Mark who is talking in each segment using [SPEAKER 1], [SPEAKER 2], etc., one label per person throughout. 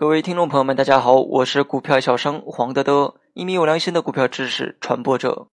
[SPEAKER 1] 各位听众朋友们，大家好，我是股票小生黄德德，一名有良心的股票知识传播者。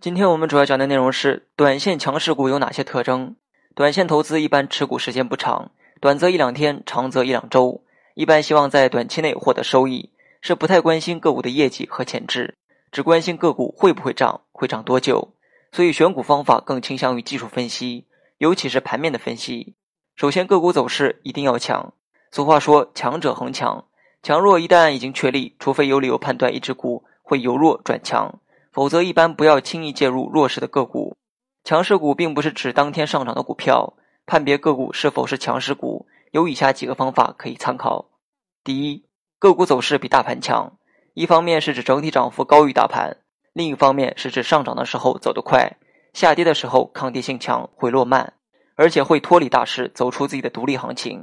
[SPEAKER 1] 今天我们主要讲的内容是短线强势股有哪些特征。短线投资一般持股时间不长，短则一两天，长则一两周，一般希望在短期内获得收益，是不太关心个股的业绩和潜质，只关心个股会不会涨，会涨多久。所以选股方法更倾向于技术分析，尤其是盘面的分析。首先，个股走势一定要强。俗话说“强者恒强”，强弱一旦已经确立，除非有理由判断一只股会由弱转强，否则一般不要轻易介入弱势的个股。强势股并不是指当天上涨的股票，判别个股是否是强势股，有以下几个方法可以参考。第一，个股走势比大盘强，一方面是指整体涨幅高于大盘。另一方面是指上涨的时候走得快，下跌的时候抗跌性强，回落慢，而且会脱离大势，走出自己的独立行情。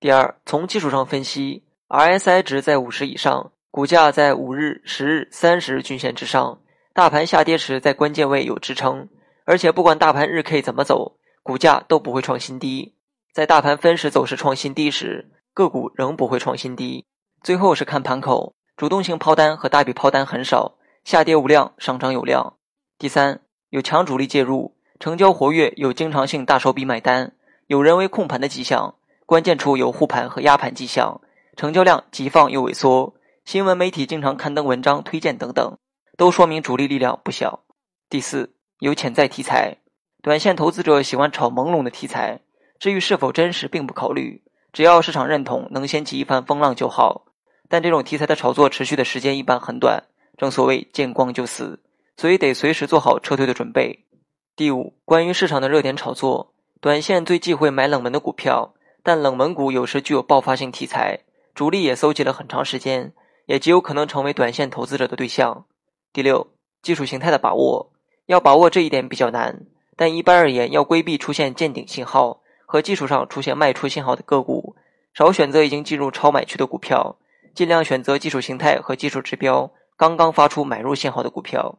[SPEAKER 1] 第二，从技术上分析，RSI 值在五十以上，股价在五日、十日、三十日均线之上，大盘下跌时在关键位有支撑，而且不管大盘日 K 怎么走，股价都不会创新低。在大盘分时走势创新低时，个股仍不会创新低。最后是看盘口，主动性抛单和大笔抛单很少。下跌无量，上涨有量。第三，有强主力介入，成交活跃，有经常性大手笔买单，有人为控盘的迹象，关键处有护盘和压盘迹象，成交量急放又萎缩，新闻媒体经常刊登文章推荐等等，都说明主力力量不小。第四，有潜在题材，短线投资者喜欢炒朦胧的题材，至于是否真实并不考虑，只要市场认同，能掀起一番风浪就好。但这种题材的炒作持续的时间一般很短。正所谓见光就死，所以得随时做好撤退的准备。第五，关于市场的热点炒作，短线最忌讳买冷门的股票，但冷门股有时具有爆发性题材，主力也搜集了很长时间，也极有可能成为短线投资者的对象。第六，技术形态的把握，要把握这一点比较难，但一般而言，要规避出现见顶信号和技术上出现卖出信号的个股，少选择已经进入超买区的股票，尽量选择技术形态和技术指标。刚刚发出买入信号的股票。